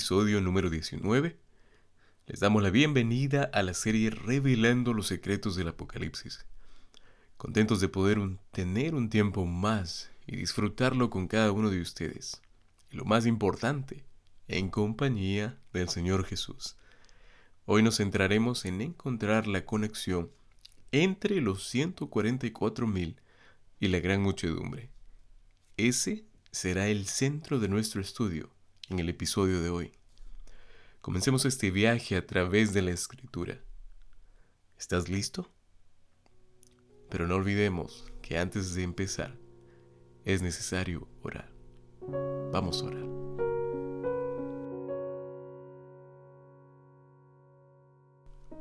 episodio número 19. Les damos la bienvenida a la serie Revelando los secretos del Apocalipsis. Contentos de poder tener un tiempo más y disfrutarlo con cada uno de ustedes. Y lo más importante, en compañía del Señor Jesús. Hoy nos centraremos en encontrar la conexión entre los 144.000 y la gran muchedumbre. Ese será el centro de nuestro estudio en el episodio de hoy. Comencemos este viaje a través de la escritura. ¿Estás listo? Pero no olvidemos que antes de empezar es necesario orar. Vamos a orar.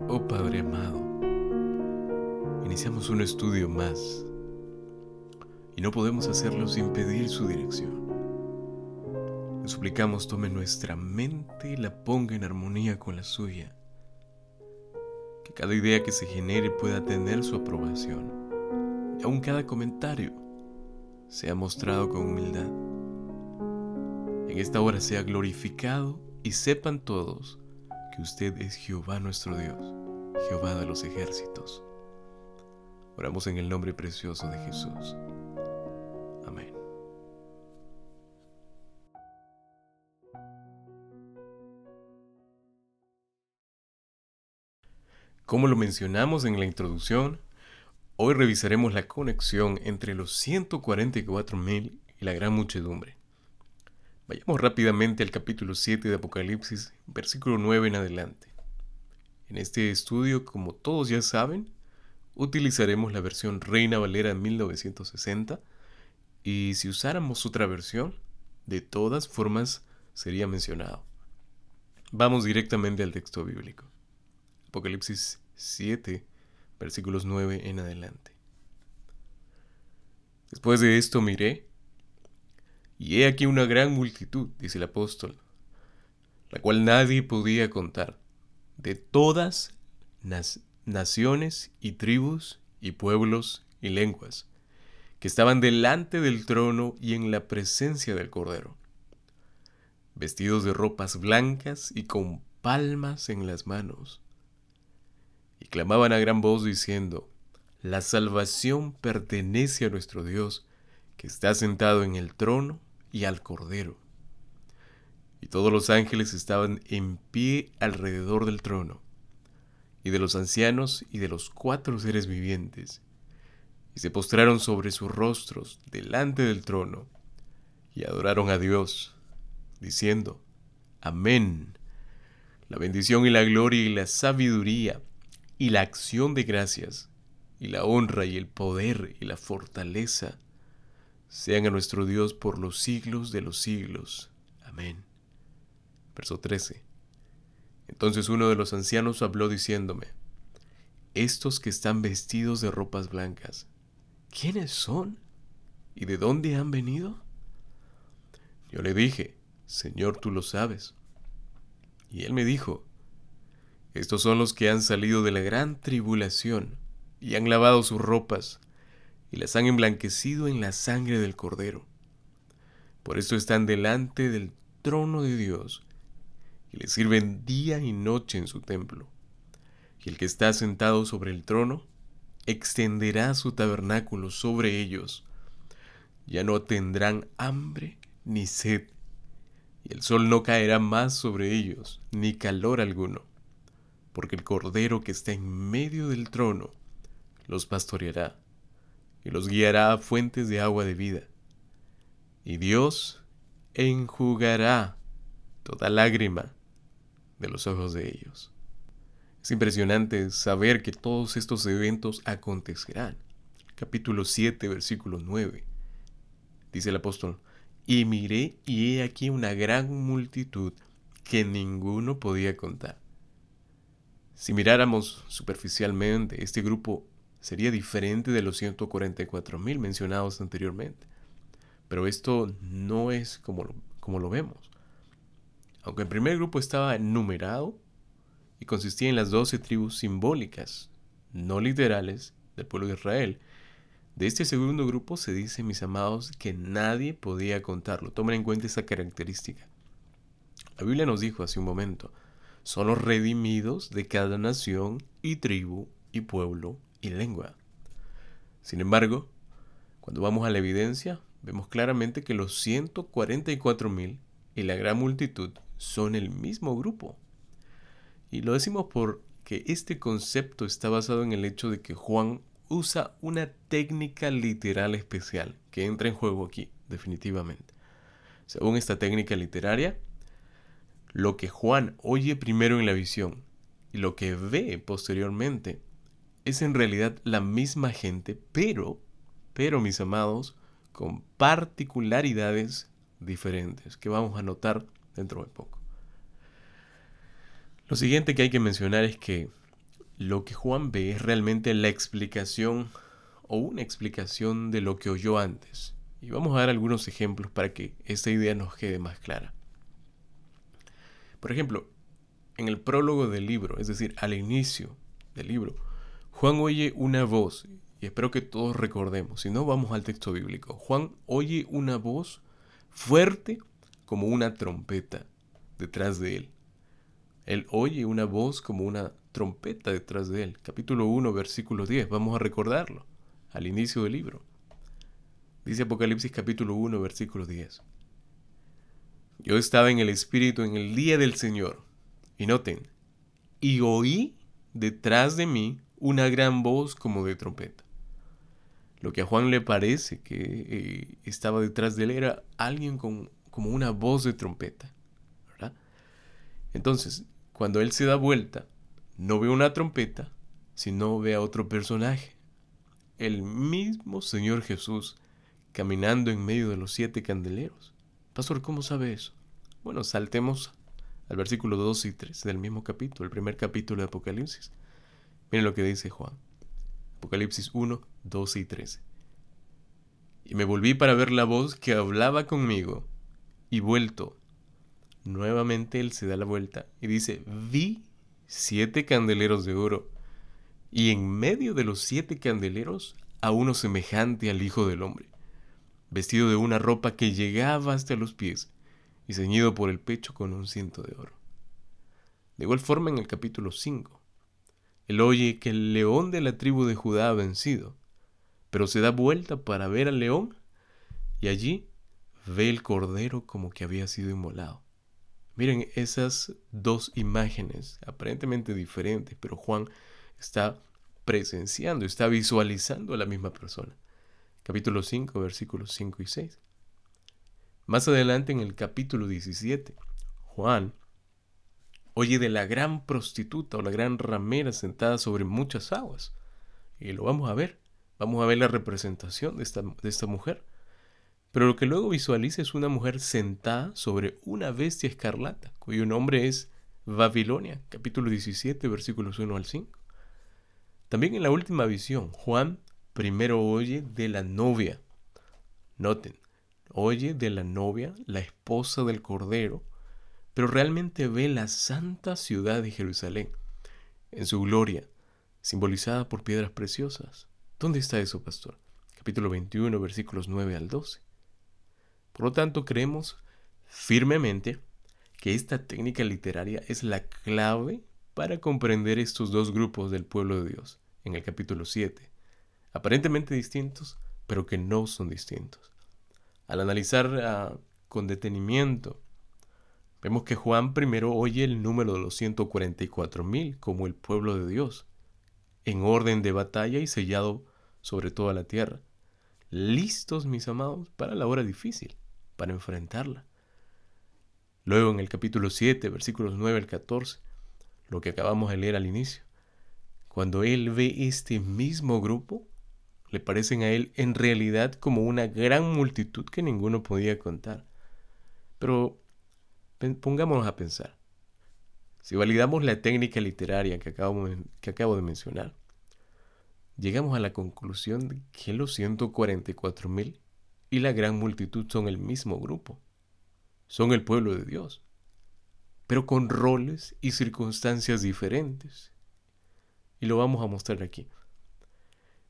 Oh Padre amado, iniciamos un estudio más y no podemos hacerlo sin pedir su dirección. Suplicamos tome nuestra mente y la ponga en armonía con la suya. Que cada idea que se genere pueda tener su aprobación. Y aun cada comentario sea mostrado con humildad. En esta hora sea glorificado y sepan todos que usted es Jehová nuestro Dios, Jehová de los ejércitos. Oramos en el nombre precioso de Jesús. Como lo mencionamos en la introducción, hoy revisaremos la conexión entre los 144.000 y la gran muchedumbre. Vayamos rápidamente al capítulo 7 de Apocalipsis, versículo 9 en adelante. En este estudio, como todos ya saben, utilizaremos la versión Reina Valera 1960 y si usáramos otra versión, de todas formas sería mencionado. Vamos directamente al texto bíblico. Apocalipsis 7, versículos 9 en adelante. Después de esto miré, y he aquí una gran multitud, dice el apóstol, la cual nadie podía contar, de todas las naciones y tribus y pueblos y lenguas que estaban delante del trono y en la presencia del Cordero, vestidos de ropas blancas y con palmas en las manos. Y clamaban a gran voz diciendo, La salvación pertenece a nuestro Dios, que está sentado en el trono y al Cordero. Y todos los ángeles estaban en pie alrededor del trono, y de los ancianos y de los cuatro seres vivientes, y se postraron sobre sus rostros delante del trono y adoraron a Dios, diciendo, Amén. La bendición y la gloria y la sabiduría y la acción de gracias y la honra y el poder y la fortaleza sean a nuestro Dios por los siglos de los siglos. Amén. Verso 13. Entonces uno de los ancianos habló diciéndome, Estos que están vestidos de ropas blancas, ¿quiénes son? ¿Y de dónde han venido? Yo le dije, Señor, tú lo sabes. Y él me dijo, estos son los que han salido de la gran tribulación y han lavado sus ropas y las han emblanquecido en la sangre del Cordero. Por esto están delante del trono de Dios y le sirven día y noche en su templo. Y el que está sentado sobre el trono extenderá su tabernáculo sobre ellos. Ya no tendrán hambre ni sed, y el sol no caerá más sobre ellos, ni calor alguno, porque el Cordero que está en medio del trono los pastoreará, y los guiará a fuentes de agua de vida. Y Dios enjugará toda lágrima de los ojos de ellos. Es impresionante saber que todos estos eventos acontecerán. Capítulo 7, versículo 9. Dice el apóstol, y miré y he aquí una gran multitud que ninguno podía contar. Si miráramos superficialmente, este grupo sería diferente de los 144 mil mencionados anteriormente. Pero esto no es como lo, como lo vemos. Aunque el primer grupo estaba numerado, y consistía en las doce tribus simbólicas, no literales, del pueblo de Israel. De este segundo grupo se dice, mis amados, que nadie podía contarlo. Tomen en cuenta esa característica. La Biblia nos dijo hace un momento, son los redimidos de cada nación y tribu y pueblo y lengua. Sin embargo, cuando vamos a la evidencia, vemos claramente que los 144.000 y la gran multitud son el mismo grupo. Y lo decimos porque este concepto está basado en el hecho de que Juan usa una técnica literal especial que entra en juego aquí, definitivamente. Según esta técnica literaria, lo que Juan oye primero en la visión y lo que ve posteriormente es en realidad la misma gente, pero, pero mis amados, con particularidades diferentes que vamos a notar dentro de poco. Lo siguiente que hay que mencionar es que lo que Juan ve es realmente la explicación o una explicación de lo que oyó antes. Y vamos a dar algunos ejemplos para que esta idea nos quede más clara. Por ejemplo, en el prólogo del libro, es decir, al inicio del libro, Juan oye una voz, y espero que todos recordemos, si no vamos al texto bíblico, Juan oye una voz fuerte como una trompeta detrás de él. Él oye una voz como una trompeta detrás de él. Capítulo 1, versículo 10, vamos a recordarlo al inicio del libro. Dice Apocalipsis capítulo 1, versículo 10. Yo estaba en el Espíritu en el día del Señor. Y noten, y oí detrás de mí una gran voz como de trompeta. Lo que a Juan le parece que eh, estaba detrás de él era alguien con, como una voz de trompeta. ¿verdad? Entonces, cuando él se da vuelta, no ve una trompeta, sino ve a otro personaje. El mismo Señor Jesús caminando en medio de los siete candeleros. Pastor, ¿cómo sabe eso? Bueno, saltemos al versículo 2 y 3 del mismo capítulo, el primer capítulo de Apocalipsis. Miren lo que dice Juan. Apocalipsis 1, 12 y 13. Y me volví para ver la voz que hablaba conmigo, y vuelto. Nuevamente él se da la vuelta y dice, vi siete candeleros de oro, y en medio de los siete candeleros a uno semejante al Hijo del Hombre vestido de una ropa que llegaba hasta los pies y ceñido por el pecho con un cinto de oro. De igual forma en el capítulo 5, él oye que el león de la tribu de Judá ha vencido, pero se da vuelta para ver al león y allí ve el cordero como que había sido inmolado. Miren esas dos imágenes aparentemente diferentes, pero Juan está presenciando, está visualizando a la misma persona capítulo 5, versículos 5 y 6. Más adelante en el capítulo 17, Juan oye de la gran prostituta o la gran ramera sentada sobre muchas aguas. Y lo vamos a ver. Vamos a ver la representación de esta, mujer. Pero lo que luego visualiza es una mujer sentada sobre una bestia escarlata, cuyo nombre es Babilonia, capítulo 17, versículos 1 al 5. También en la última visión, Juan primero oye de la novia. Noten, oye de la novia, la esposa del Cordero, pero realmente ve la santa ciudad de Jerusalén en su gloria, simbolizada por piedras preciosas. ¿Dónde está eso, pastor? Capítulo 21, versículos 9 al 12. Por lo tanto, creemos firmemente que esta técnica literaria es la clave para comprender estos dos grupos del pueblo de Dios en el capítulo 7 aparentemente distintos, pero que no son distintos. Al analizar ah, con detenimiento, vemos que Juan primero oye el número de los 144.000 como el pueblo de Dios, en orden de batalla y sellado sobre toda la tierra. Listos, mis amados, para la hora difícil, para enfrentarla. Luego en el capítulo 7, versículos 9 al 14, lo que acabamos de leer al inicio, cuando él ve este mismo grupo, le parecen a él en realidad como una gran multitud que ninguno podía contar. Pero pongámonos a pensar. Si validamos la técnica literaria que acabo, que acabo de mencionar, llegamos a la conclusión de que los 144.000 y la gran multitud son el mismo grupo. Son el pueblo de Dios, pero con roles y circunstancias diferentes. Y lo vamos a mostrar aquí.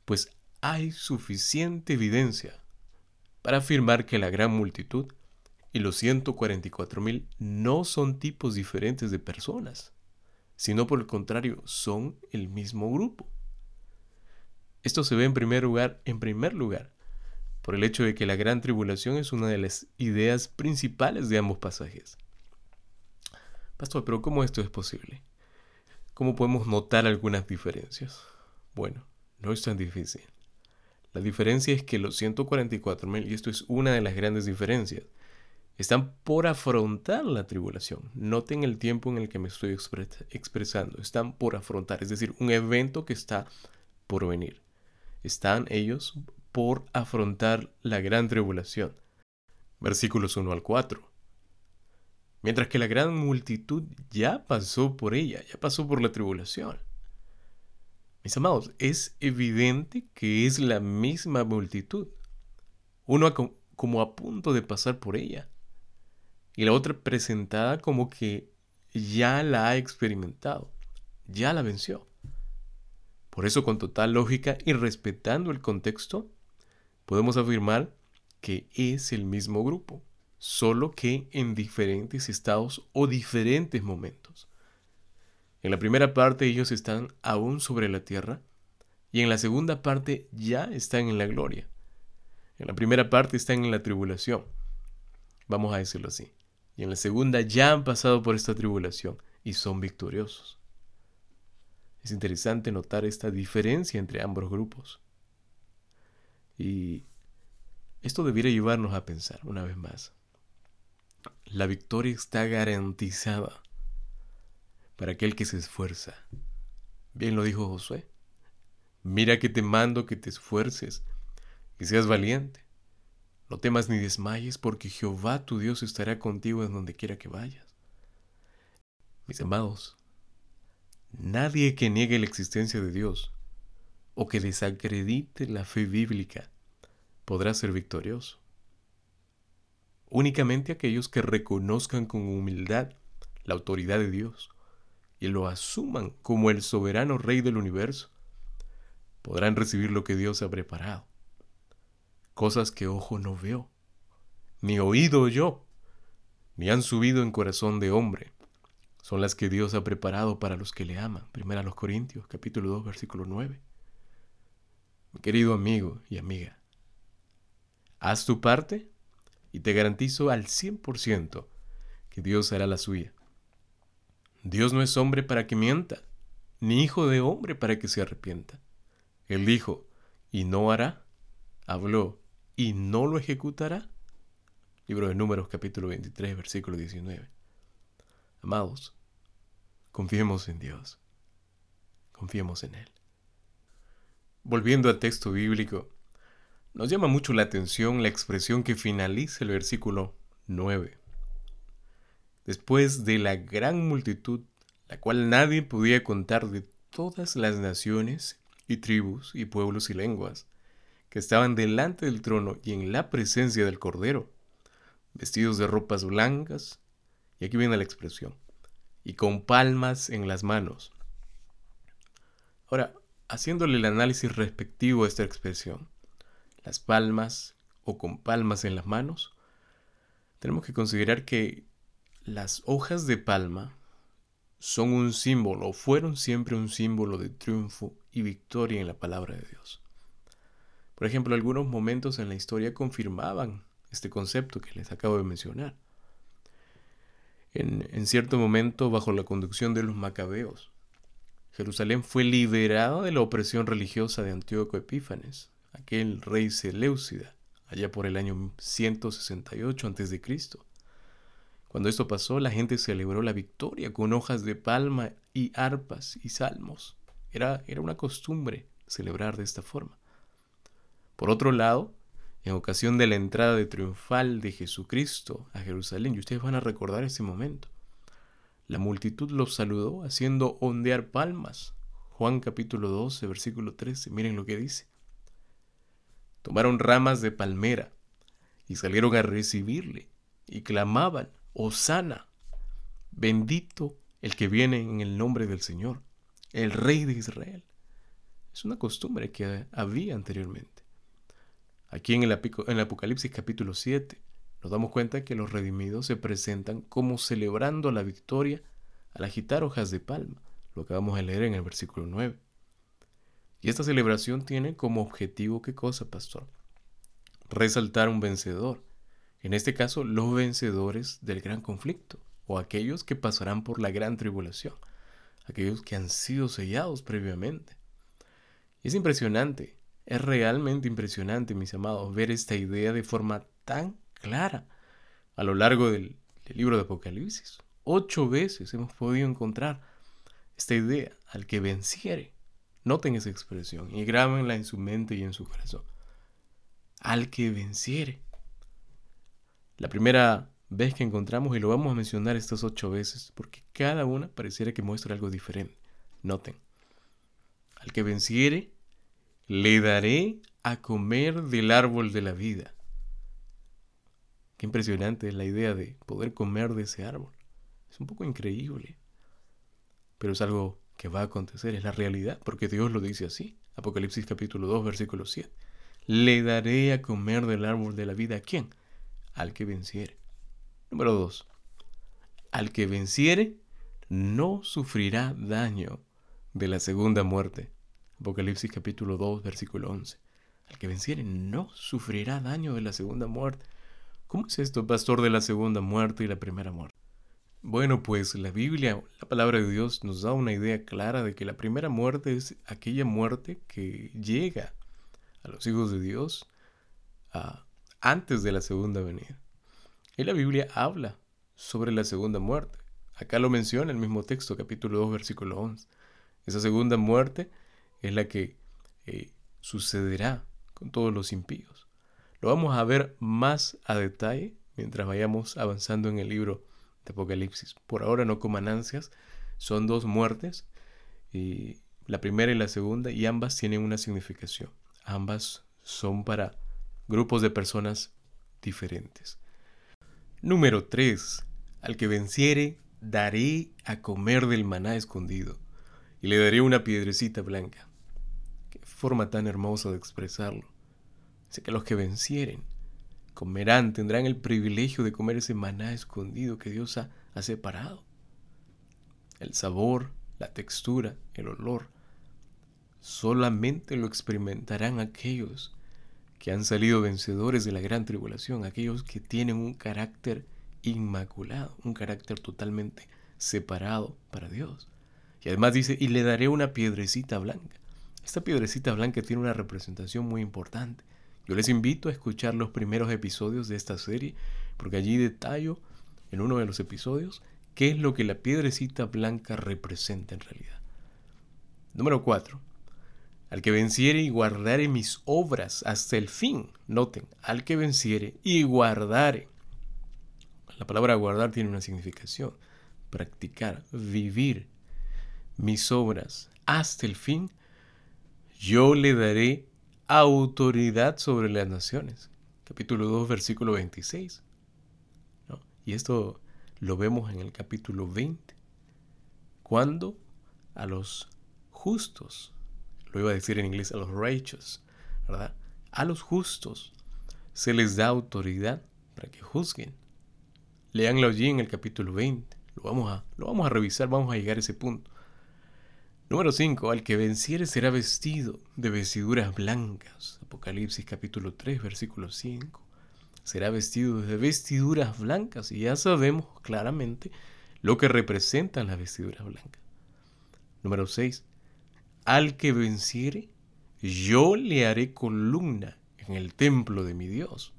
Pues hay suficiente evidencia para afirmar que la gran multitud y los 144.000 no son tipos diferentes de personas, sino por el contrario, son el mismo grupo. Esto se ve en primer lugar, en primer lugar, por el hecho de que la gran tribulación es una de las ideas principales de ambos pasajes. Pastor, pero ¿cómo esto es posible? ¿Cómo podemos notar algunas diferencias? Bueno, no es tan difícil. La diferencia es que los 144.000, y esto es una de las grandes diferencias, están por afrontar la tribulación. Noten el tiempo en el que me estoy expresando. Están por afrontar, es decir, un evento que está por venir. Están ellos por afrontar la gran tribulación. Versículos 1 al 4. Mientras que la gran multitud ya pasó por ella, ya pasó por la tribulación. Mis amados, es evidente que es la misma multitud. Uno como a punto de pasar por ella y la otra presentada como que ya la ha experimentado, ya la venció. Por eso con total lógica y respetando el contexto, podemos afirmar que es el mismo grupo, solo que en diferentes estados o diferentes momentos. En la primera parte ellos están aún sobre la tierra y en la segunda parte ya están en la gloria. En la primera parte están en la tribulación. Vamos a decirlo así y en la segunda ya han pasado por esta tribulación y son victoriosos. Es interesante notar esta diferencia entre ambos grupos. Y esto debiera llevarnos a pensar una vez más. La victoria está garantizada para aquel que se esfuerza. Bien lo dijo Josué. Mira que te mando que te esfuerces y seas valiente. No temas ni desmayes, porque Jehová tu Dios estará contigo en donde quiera que vayas. Mis amados, nadie que niegue la existencia de Dios o que desacredite la fe bíblica podrá ser victorioso. Únicamente aquellos que reconozcan con humildad la autoridad de Dios y lo asuman como el soberano Rey del universo podrán recibir lo que Dios ha preparado cosas que ojo no veo, ni oído yo, ni han subido en corazón de hombre. Son las que Dios ha preparado para los que le aman. Primera a los Corintios, capítulo 2, versículo 9. Mi querido amigo y amiga, haz tu parte y te garantizo al 100% que Dios hará la suya. Dios no es hombre para que mienta, ni hijo de hombre para que se arrepienta. Él dijo, y no hará, habló, y no lo ejecutará? Libro de Números capítulo 23, versículo 19. Amados, confiemos en Dios, confiemos en Él. Volviendo al texto bíblico, nos llama mucho la atención la expresión que finaliza el versículo 9. Después de la gran multitud, la cual nadie podía contar de todas las naciones y tribus y pueblos y lenguas, que estaban delante del trono y en la presencia del Cordero, vestidos de ropas blancas, y aquí viene la expresión, y con palmas en las manos. Ahora, haciéndole el análisis respectivo a esta expresión, las palmas o con palmas en las manos, tenemos que considerar que las hojas de palma son un símbolo, fueron siempre un símbolo de triunfo y victoria en la palabra de Dios. Por ejemplo, algunos momentos en la historia confirmaban este concepto que les acabo de mencionar. En, cierto momento, bajo la conducción de los macabeos, Jerusalén fue liberada de la opresión religiosa de Antíoco Epífanes, aquel rey Seleucida, allá por el año 168 a.C. Cuando esto pasó, la gente celebró la victoria con hojas de palma y arpas y salmos. Era, era una costumbre celebrar de esta forma. Por otro lado, en ocasión de la entrada de triunfal de Jesucristo a Jerusalén, y ustedes van a recordar ese momento, la multitud los saludó haciendo ondear palmas. Juan capítulo 12, versículo 13, miren lo que dice. Tomaron ramas de palmera y salieron a recibirle y clamaban, Osana, bendito el que viene en el nombre del Señor, el Rey de Israel. Es una costumbre que había anteriormente. Aquí en el, Apocalipsis capítulo 7 nos damos cuenta que los redimidos se presentan como celebrando la victoria al agitar hojas de palma. Lo acabamos de leer en el versículo 9. Y esta celebración tiene como objetivo, ¿qué cosa, pastor? Resaltar un vencedor. En este caso, los vencedores del gran conflicto, o aquellos que pasarán por la gran tribulación, aquellos que han sido sellados previamente. Es impresionante, es realmente impresionante, mis amados, ver esta idea de forma tan clara a lo largo del, del libro de Apocalipsis. Ocho veces hemos podido encontrar esta idea, al que venciere. Noten esa expresión y grábenla en su mente y en su corazón. Al que venciere. La primera vez que encontramos, y lo vamos a mencionar estas ocho veces, porque cada una pareciera que muestra algo diferente. Noten. Al que venciere, le daré a comer del árbol de la vida. Qué impresionante es la idea de poder comer de ese árbol. Es un poco increíble, pero es algo que va a acontecer, es la realidad, porque Dios lo dice así. Apocalipsis capítulo 2, versículo 7. Le daré a comer del árbol de la vida a quién? Al que venciere. Número 2. Al que venciere no sufrirá daño de la segunda muerte. Apocalipsis capítulo 2, versículo 11. Al que venciere no sufrirá daño de la segunda muerte. ¿Cómo es esto, pastor, de la segunda muerte y la primera muerte? Bueno, pues la Biblia, la palabra de Dios, nos da una idea clara de que la primera muerte es aquella muerte que llega a los hijos de Dios antes de la segunda venida. Y la Biblia habla sobre la segunda muerte. Acá lo menciona el mismo texto, capítulo 2, versículo 11. Esa segunda muerte es la que eh, sucederá con todos los impíos. Lo vamos a ver más a detalle mientras vayamos avanzando en el libro Apocalipsis. Por ahora no coman ansias, son dos muertes, y la primera y la segunda, y ambas tienen una significación. Ambas son para grupos de personas diferentes. Número 3. Al que venciere, daré a comer del maná escondido, y le daré una piedrecita blanca. Qué forma tan hermosa de expresarlo. Dice que los que vencieren, comerán, tendrán el privilegio de comer ese maná escondido que Dios ha, separado. El sabor, la textura, el olor, solamente lo experimentarán aquellos que han salido vencedores de la gran tribulación, aquellos que tienen un carácter inmaculado, un carácter totalmente separado para Dios. Y además dice, y le daré una piedrecita blanca. Esta piedrecita blanca tiene una representación muy importante. Yo les invito a escuchar los primeros episodios de esta serie, porque allí detallo en uno de los episodios qué es lo que la piedrecita blanca representa en realidad. Número 4. Al que venciere y guardare mis obras hasta el fin. Noten, al que venciere y guardare. La palabra guardar tiene una significación. Practicar, vivir mis obras hasta el fin. Yo le daré autoridad sobre las naciones. Capítulo 2, versículo 26. Y esto lo vemos en el capítulo 20. Cuando a los justos, lo iba a decir en inglés, a los righteous, ¿verdad? A los justos se les da autoridad para que juzguen. Leanlo allí en el capítulo 20. Lo vamos a, lo vamos a revisar, vamos a llegar a ese punto. Número 5. Al que venciere será vestido de vestiduras blancas. Apocalipsis capítulo 3, versículo 5. Será vestido de vestiduras blancas y ya sabemos claramente lo que representan las vestiduras blancas. Número 6. Al que venciere, yo le haré columna en el templo de mi Dios.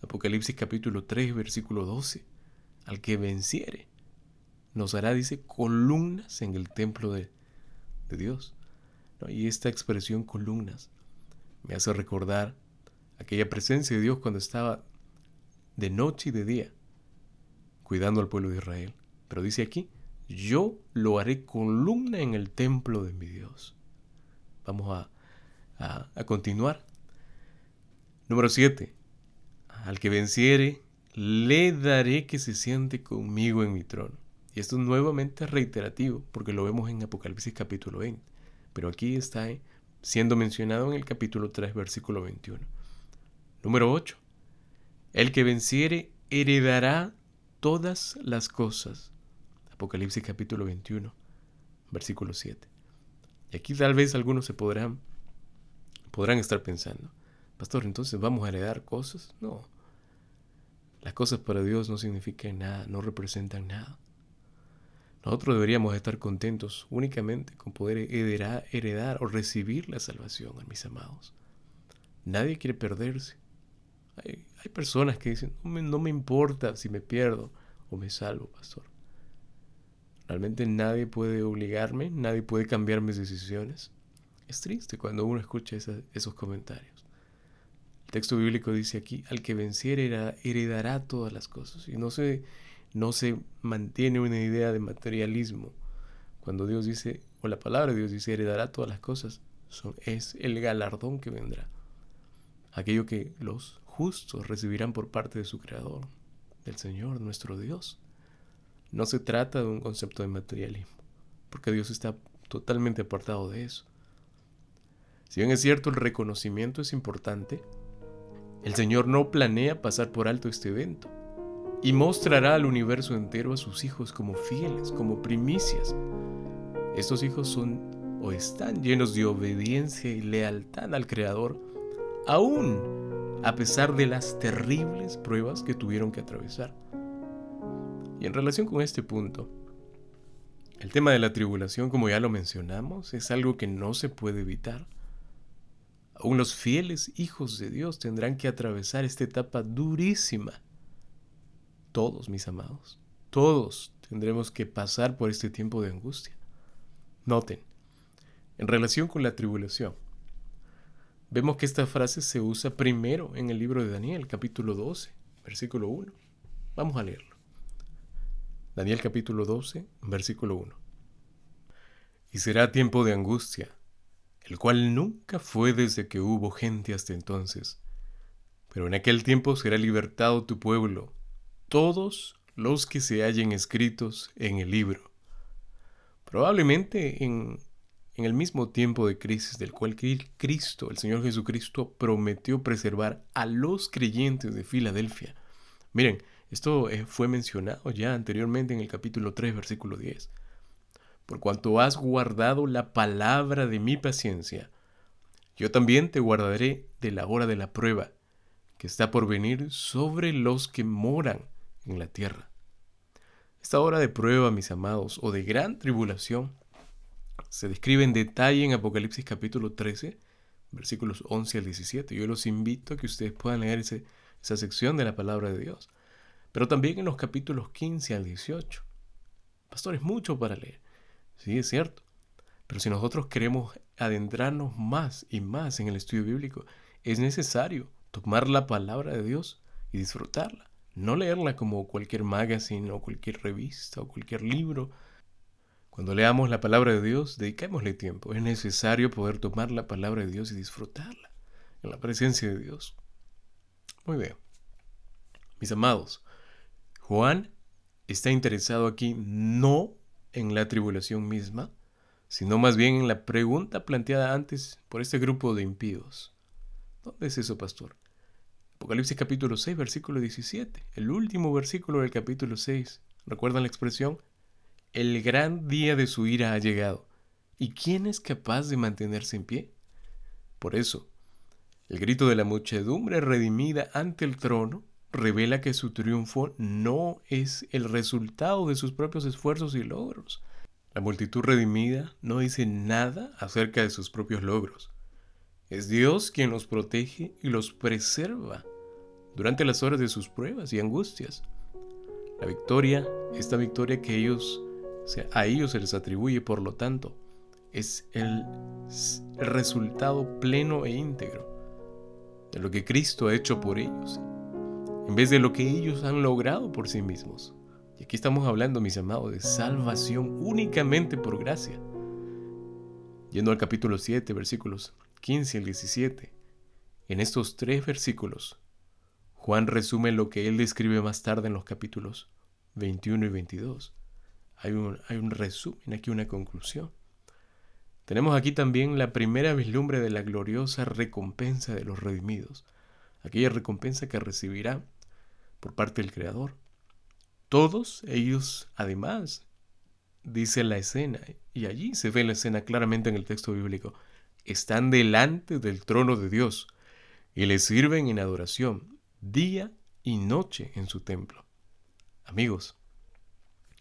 Apocalipsis capítulo 3, versículo 12. Al que venciere, nos hará, dice, columnas en el templo de de Dios. Y esta expresión columnas me hace recordar aquella presencia de Dios cuando estaba de noche y de día cuidando al pueblo de Israel. Pero dice aquí, yo lo haré columna en el templo de mi Dios. Vamos a, a continuar. Número 7. Al que venciere, le daré que se siente conmigo en mi trono. Y esto es nuevamente reiterativo, porque lo vemos en Apocalipsis capítulo 20. Pero aquí está eh, siendo mencionado en el capítulo 3, versículo 21. Número 8. El que venciere heredará todas las cosas. Apocalipsis capítulo 21, versículo 7. Y aquí tal vez algunos se podrán, podrán estar pensando, pastor, entonces vamos a heredar cosas. No, las cosas para Dios no significan nada, no representan nada. Nosotros deberíamos estar contentos únicamente con poder heredar, heredar o recibir la salvación, mis amados. Nadie quiere perderse. Hay, personas que dicen, no me, no me importa si me pierdo o me salvo, pastor. Realmente nadie puede obligarme, nadie puede cambiar mis decisiones. Es triste cuando uno escucha esos comentarios. El texto bíblico dice aquí, al que venciere heredará todas las cosas. Y no se, no se mantiene una idea de materialismo. Cuando Dios dice, o la palabra de Dios dice, heredará todas las cosas, son, es el galardón que vendrá. Aquello que los justos recibirán por parte de su Creador, del Señor, nuestro Dios. No se trata de un concepto de materialismo, porque Dios está totalmente apartado de eso. Si bien es cierto, el reconocimiento es importante, el Señor no planea pasar por alto este evento y mostrará al universo entero a sus hijos como fieles, como primicias. Estos hijos son o están llenos de obediencia y lealtad al Creador, aún a pesar de las terribles pruebas que tuvieron que atravesar. Y en relación con este punto, el tema de la tribulación, como ya lo mencionamos, es algo que no se puede evitar. Aún los fieles hijos de Dios tendrán que atravesar esta etapa durísima todos, mis amados, todos tendremos que pasar por este tiempo de angustia. Noten, en relación con la tribulación, vemos que esta frase se usa primero en el libro de Daniel, capítulo 12, versículo 1. Vamos a leerlo. Daniel capítulo 12, versículo 1. Y será tiempo de angustia, el cual nunca fue desde que hubo gente hasta entonces. Pero en aquel tiempo será libertado tu pueblo todos los que se hallen escritos en el libro. Probablemente en, en el mismo tiempo de crisis del cual Cristo, el Señor Jesucristo, prometió preservar a los creyentes de Filadelfia. Miren, esto eh, fue mencionado ya anteriormente en el capítulo 3, versículo 10. Por cuanto has guardado la palabra de mi paciencia, yo también te guardaré de la hora de la prueba, que está por venir sobre los que moran en la tierra. Esta hora de prueba, mis amados, o de gran tribulación, se describe en detalle en Apocalipsis capítulo 13, versículos 11 al 17. Yo los invito a que ustedes puedan leer esa sección de la palabra de Dios. Pero también en los capítulos 15 al 18. Pastor, es mucho para leer. Sí, es cierto. Pero si nosotros queremos adentrarnos más y más en el estudio bíblico, es necesario tomar la palabra de Dios y disfrutarla. No leerla como cualquier magazine o cualquier revista o cualquier libro. Cuando leamos la palabra de Dios, dedicémosle tiempo. Es necesario poder tomar la palabra de Dios y disfrutarla en la presencia de Dios. Muy bien. Mis amados, Juan está interesado aquí no en la tribulación misma, sino más bien en la pregunta planteada antes por este grupo de impíos. ¿Dónde es eso, pastor? Apocalipsis capítulo 6, versículo 17, el último versículo del capítulo 6. ¿Recuerdan la expresión? El gran día de su ira ha llegado. ¿Y quién es capaz de mantenerse en pie? Por eso, el grito de la muchedumbre redimida ante el trono revela que su triunfo no es el resultado de sus propios esfuerzos y logros. La multitud redimida no dice nada acerca de sus propios logros. Es Dios quien los protege y los preserva durante las horas de sus pruebas y angustias. La victoria, esta victoria que ellos, a ellos se les atribuye, por lo tanto, es el, el resultado pleno e íntegro de lo que Cristo ha hecho por ellos, en vez de lo que ellos han logrado por sí mismos. Y aquí estamos hablando, mis amados, de salvación únicamente por gracia. Yendo al capítulo 7, versículos 15 al 17, en estos tres versículos Juan resume lo que él describe más tarde en los capítulos 21 y 22. Hay un, hay un resumen, aquí una conclusión. Tenemos aquí también la primera vislumbre de la gloriosa recompensa de los redimidos, aquella recompensa que recibirá por parte del Creador. Todos ellos, además, dice la escena, y allí se ve la escena claramente en el texto bíblico, están delante del trono de Dios y le sirven en adoración día y noche en su templo. Amigos,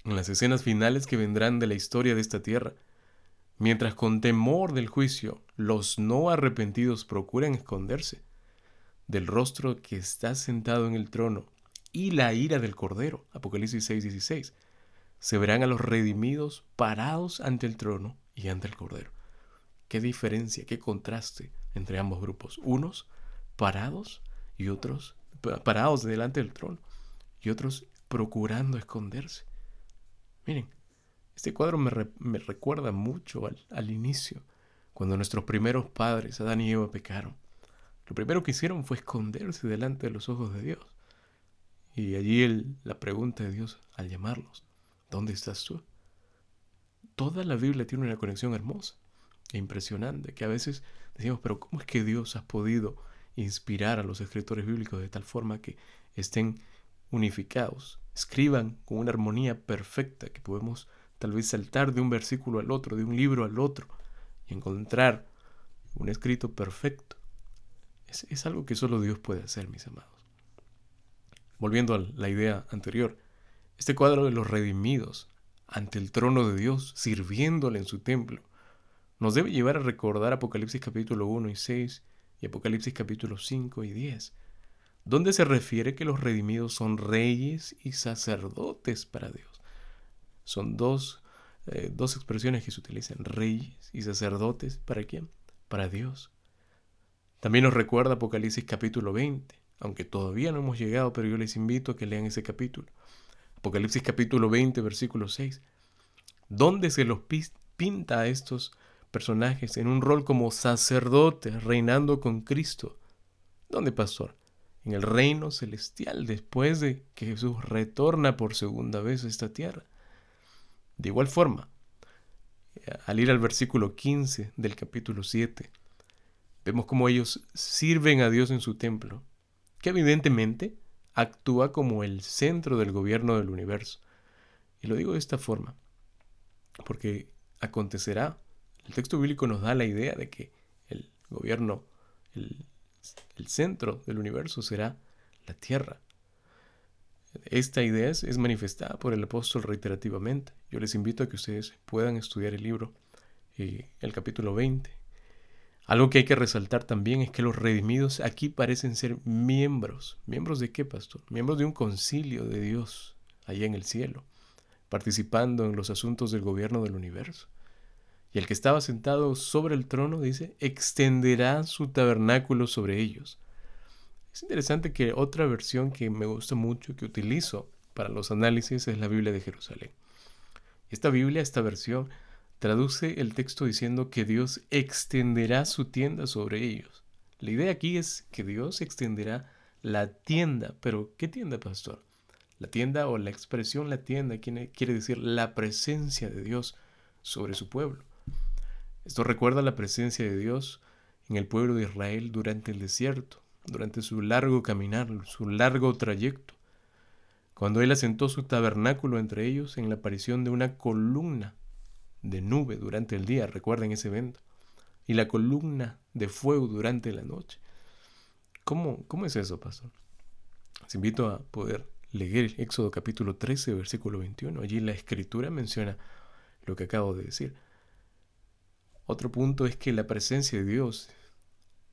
en las escenas finales que vendrán de la historia de esta tierra, mientras con temor del juicio los no arrepentidos procuran esconderse del rostro que está sentado en el trono y la ira del Cordero, Apocalipsis 6:16, se verán a los redimidos parados ante el trono y ante el Cordero. Qué diferencia, qué contraste entre ambos grupos. Unos parados y otros parados delante del trono y otros procurando esconderse. Miren, este cuadro me, recuerda mucho al, al, inicio, cuando nuestros primeros padres, Adán y Eva, pecaron. Lo primero que hicieron fue esconderse delante de los ojos de Dios. Y allí la pregunta de Dios al llamarlos, ¿dónde estás tú? Toda la Biblia tiene una conexión hermosa e impresionante, que a veces decimos, pero ¿cómo es que Dios ha podido inspirar a los escritores bíblicos de tal forma que estén unificados, escriban con una armonía perfecta, que podemos tal vez saltar de un versículo al otro, de un libro al otro, y encontrar un escrito perfecto. Es, es algo que solo Dios puede hacer, mis amados. Volviendo a la idea anterior, este cuadro de los redimidos ante el trono de Dios, sirviéndole en su templo, nos debe llevar a recordar Apocalipsis capítulo 1 y 6 y Apocalipsis capítulo 5 y 10, donde se refiere que los redimidos son reyes y sacerdotes para Dios. Son dos, eh, dos expresiones que se utilizan, reyes y sacerdotes, ¿para quién? Para Dios. También nos recuerda Apocalipsis capítulo 20, aunque todavía no hemos llegado, pero yo les invito a que lean ese capítulo. Apocalipsis capítulo 20, versículo 6, donde se los pinta a estos personajes en un rol como sacerdote reinando con Cristo. ¿Dónde, pastor? En el reino celestial, después de que Jesús retorna por segunda vez a esta tierra. De igual forma, al ir al versículo 15 del capítulo 7, vemos cómo ellos sirven a Dios en su templo, que evidentemente actúa como el centro del gobierno del universo. Y lo digo de esta forma, porque acontecerá el texto bíblico nos da la idea de que el gobierno, el, centro del universo será la tierra. Esta idea es, manifestada por el apóstol reiterativamente. Yo les invito a que ustedes puedan estudiar el libro, eh, el capítulo 20. Algo que hay que resaltar también es que los redimidos aquí parecen ser miembros. ¿Miembros de qué, pastor? Miembros de un concilio de Dios allá en el cielo, participando en los asuntos del gobierno del universo. Y el que estaba sentado sobre el trono, dice, extenderá su tabernáculo sobre ellos. Es interesante que otra versión que me gusta mucho, que utilizo para los análisis, es la Biblia de Jerusalén. Esta Biblia, esta versión, traduce el texto diciendo que Dios extenderá su tienda sobre ellos. La idea aquí es que Dios extenderá la tienda, pero ¿qué tienda, pastor? La tienda o la expresión la tienda quiere decir la presencia de Dios sobre su pueblo. Esto recuerda la presencia de Dios en el pueblo de Israel durante el desierto, durante su largo caminar, su largo trayecto, cuando Él asentó su tabernáculo entre ellos en la aparición de una columna de nube durante el día, recuerden ese evento, y la columna de fuego durante la noche. ¿Cómo, cómo es eso, pastor? Les invito a poder leer Éxodo capítulo 13, versículo 21. Allí la escritura menciona lo que acabo de decir. Otro punto es que la presencia de Dios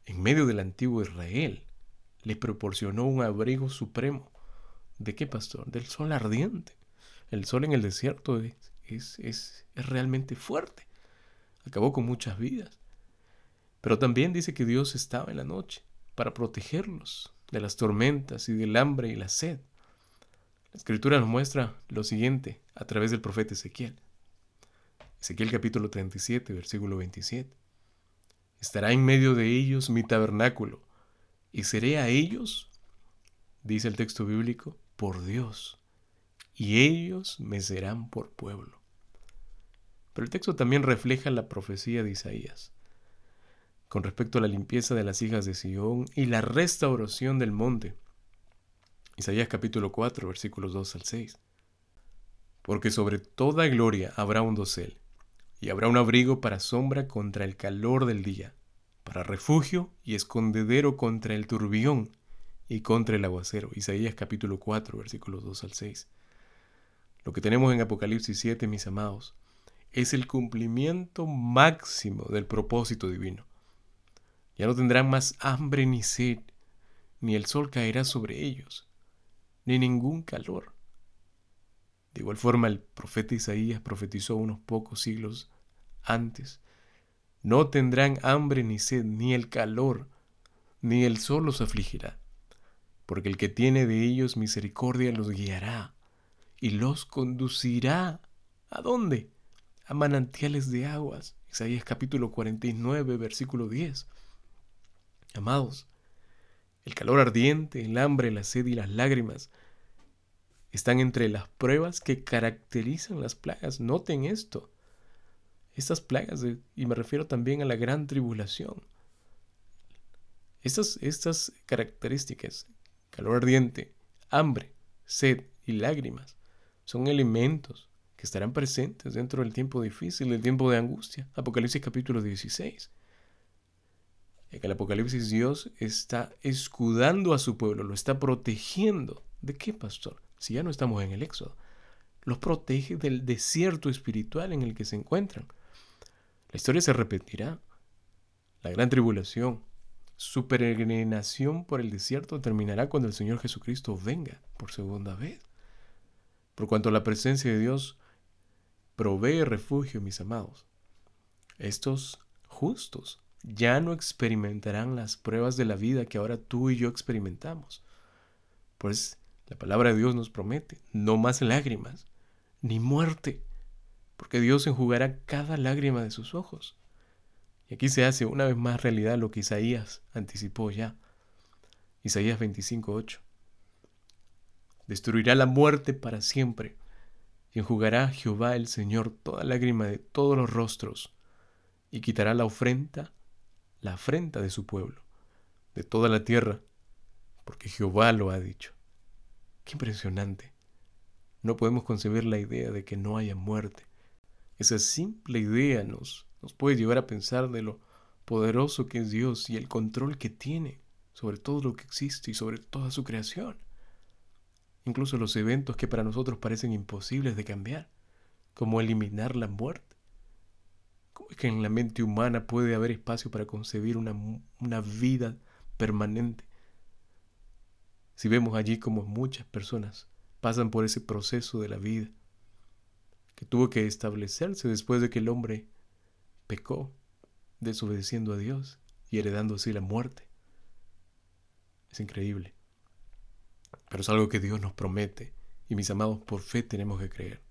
en medio del antiguo Israel les proporcionó un abrigo supremo. ¿De qué, pastor? Del sol ardiente. El sol en el desierto es, es, realmente fuerte. Acabó con muchas vidas. Pero también dice que Dios estaba en la noche para protegerlos de las tormentas y del hambre y la sed. La escritura nos muestra lo siguiente a través del profeta Ezequiel. Ezequiel capítulo 37, versículo 27. Estará en medio de ellos mi tabernáculo, y seré a ellos, dice el texto bíblico, por Dios, y ellos me serán por pueblo. Pero el texto también refleja la profecía de Isaías con respecto a la limpieza de las hijas de Sión y la restauración del monte. Isaías capítulo 4, versículos 2 al 6. Porque sobre toda gloria habrá un dosel, y habrá un abrigo para sombra contra el calor del día, para refugio y escondedero contra el turbión y contra el aguacero. Isaías capítulo 4, versículos 2 al 6. Lo que tenemos en Apocalipsis 7, mis amados, es el cumplimiento máximo del propósito divino. Ya no tendrán más hambre ni sed, ni el sol caerá sobre ellos, ni ningún calor. De igual forma, el profeta Isaías profetizó unos pocos siglos antes, no tendrán hambre ni sed, ni el calor, ni el sol los afligirá, porque el que tiene de ellos misericordia los guiará y los conducirá. ¿A dónde? A manantiales de aguas. Isaías capítulo 49, versículo 10. Amados, el calor ardiente, el hambre, la sed y las lágrimas están entre las pruebas que caracterizan las plagas. Noten esto. Estas plagas, y me refiero también a la gran tribulación. Estas, estas características, calor ardiente, hambre, sed y lágrimas, son elementos que estarán presentes dentro del tiempo difícil, del tiempo de angustia. Apocalipsis capítulo 16. En el Apocalipsis Dios está escudando a su pueblo, lo está protegiendo. ¿De qué, pastor? Si ya no estamos en el Éxodo. Los protege del desierto espiritual en el que se encuentran. La historia se repetirá. La gran tribulación, su peregrinación por el desierto terminará cuando el Señor Jesucristo venga por segunda vez. Por cuanto la presencia de Dios provee refugio, mis amados, estos justos ya no experimentarán las pruebas de la vida que ahora tú y yo experimentamos. Pues la palabra de Dios nos promete no más lágrimas, ni muerte, porque Dios enjugará cada lágrima de sus ojos. Y aquí se hace una vez más realidad lo que Isaías anticipó ya. Isaías 25:8 destruirá la muerte para siempre, y enjugará Jehová el Señor toda lágrima de todos los rostros, y quitará la ofrenda, la afrenta de su pueblo, de toda la tierra, porque Jehová lo ha dicho. Qué impresionante. No podemos concebir la idea de que no haya muerte. Esa simple idea nos, nos puede llevar a pensar de lo poderoso que es Dios y el control que tiene sobre todo lo que existe y sobre toda su creación incluso los eventos que para nosotros parecen imposibles de cambiar, como eliminar la muerte. ¿Cómo es que en la mente humana puede haber espacio para concebir una, una vida permanente? Si vemos allí como muchas personas pasan por ese proceso de la vida, que tuvo que establecerse después de que el hombre pecó, desobedeciendo a Dios y heredando así la muerte. Es increíble. Es algo que Dios nos promete y mis amados por fe tenemos que creer.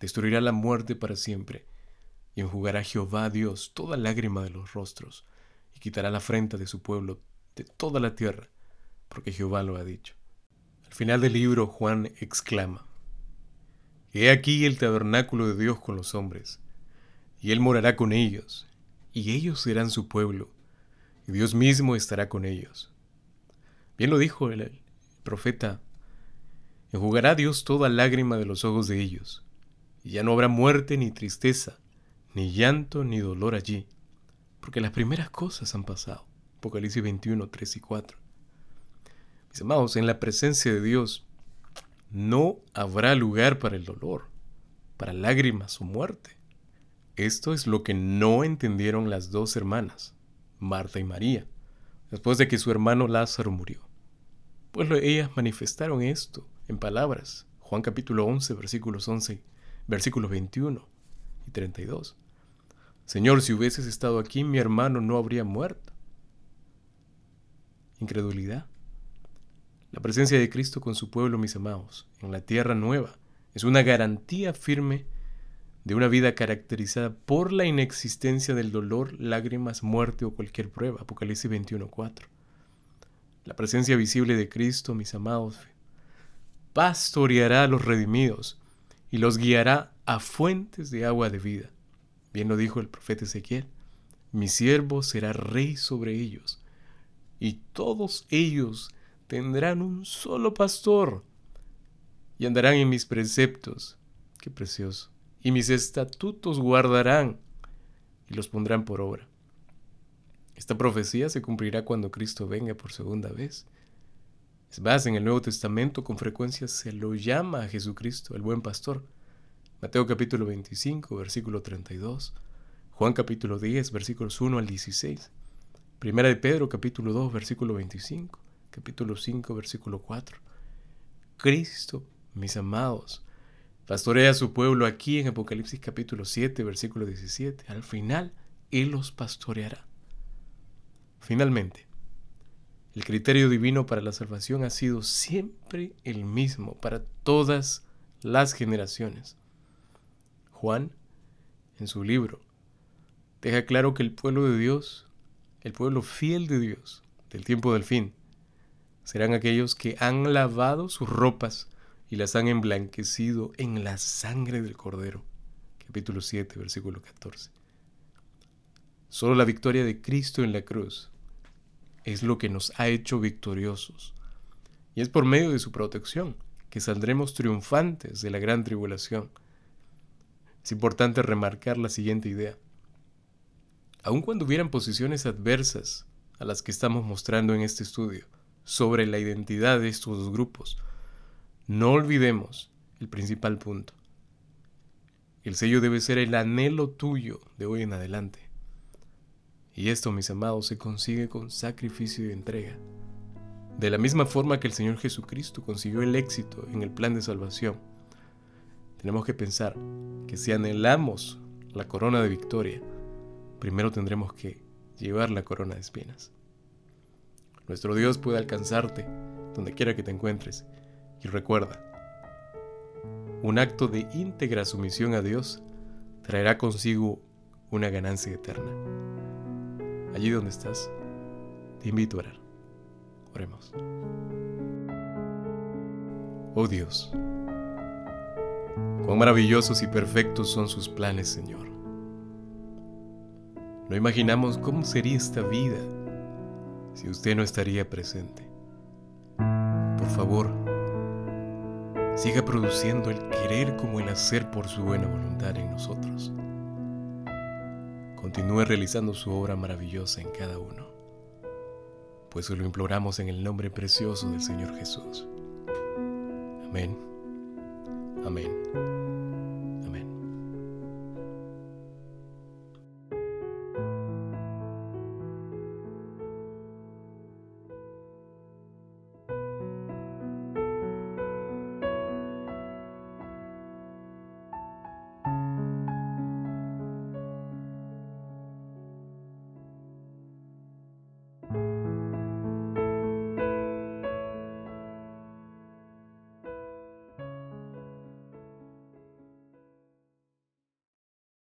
Destruirá la muerte para siempre y enjugará Jehová Dios toda lágrima de los rostros y quitará la afrenta de su pueblo de toda la tierra, porque Jehová lo ha dicho. Al final del libro Juan exclama, He aquí el tabernáculo de Dios con los hombres, y Él morará con ellos, y ellos serán su pueblo, y Dios mismo estará con ellos. Bien lo dijo el, profeta, enjugará Dios toda lágrima de los ojos de ellos, y ya no habrá muerte ni tristeza, ni llanto ni dolor allí, porque las primeras cosas han pasado. Apocalipsis 21, 3 y 4. Mis amados, en la presencia de Dios no habrá lugar para el dolor, para lágrimas o muerte. Esto es lo que no entendieron las dos hermanas, Marta y María, después de que su hermano Lázaro murió. Pues ellas manifestaron esto en palabras. Juan capítulo 11, versículos 11, versículos 21 y 32. Señor, si hubieses estado aquí, mi hermano no habría muerto. Incredulidad. La presencia de Cristo con su pueblo, mis amados, en la tierra nueva, es una garantía firme de una vida caracterizada por la inexistencia del dolor, lágrimas, muerte o cualquier prueba. Apocalipsis 21.4 la presencia visible de Cristo, mis amados, pastoreará a los redimidos y los guiará a fuentes de agua de vida. Bien lo dijo el profeta Ezequiel, mi siervo será rey sobre ellos, y todos ellos tendrán un solo pastor y andarán en mis preceptos. Qué precioso. Y mis estatutos guardarán y los pondrán por obra. Esta profecía se cumplirá cuando Cristo venga por segunda vez. Es más, en el Nuevo Testamento con frecuencia se lo llama a Jesucristo, el buen pastor. Mateo capítulo 25, versículo 32. Juan capítulo 10, versículos 1 al 16. Primera de Pedro capítulo 2, versículo 25. Capítulo 5, versículo 4. Cristo, mis amados, pastorea a su pueblo aquí en Apocalipsis capítulo 7, versículo 17. Al final, Él los pastoreará. Finalmente, el criterio divino para la salvación ha sido siempre el mismo para todas las generaciones. Juan, en su libro, deja claro que el pueblo de Dios, el pueblo fiel de Dios, del tiempo del fin, serán aquellos que han lavado sus ropas y las han emblanquecido en la sangre del Cordero. Capítulo 7, versículo 14. Solo la victoria de Cristo en la cruz es lo que nos ha hecho victoriosos. Y es por medio de su protección que saldremos triunfantes de la gran tribulación. Es importante remarcar la siguiente idea. Aun cuando hubieran posiciones adversas a las que estamos mostrando en este estudio sobre la identidad de estos dos grupos, no olvidemos el principal punto. El sello debe ser el anhelo tuyo de hoy en adelante. Y esto, mis amados, se consigue con sacrificio y entrega. De la misma forma que el Señor Jesucristo consiguió el éxito en el plan de salvación, tenemos que pensar que si anhelamos la corona de victoria, primero tendremos que llevar la corona de espinas. Nuestro Dios puede alcanzarte donde quiera que te encuentres. Y recuerda, un acto de íntegra sumisión a Dios traerá consigo una ganancia eterna allí donde estás, te invito a orar. Oremos. Oh Dios, cuán maravillosos y perfectos son sus planes, Señor. No imaginamos cómo sería esta vida si usted no estaría presente. Por favor, siga produciendo el querer como el hacer por su buena voluntad en nosotros continúe realizando su obra maravillosa en cada uno, pues lo imploramos en el nombre precioso del Señor Jesús. Amén. Amén.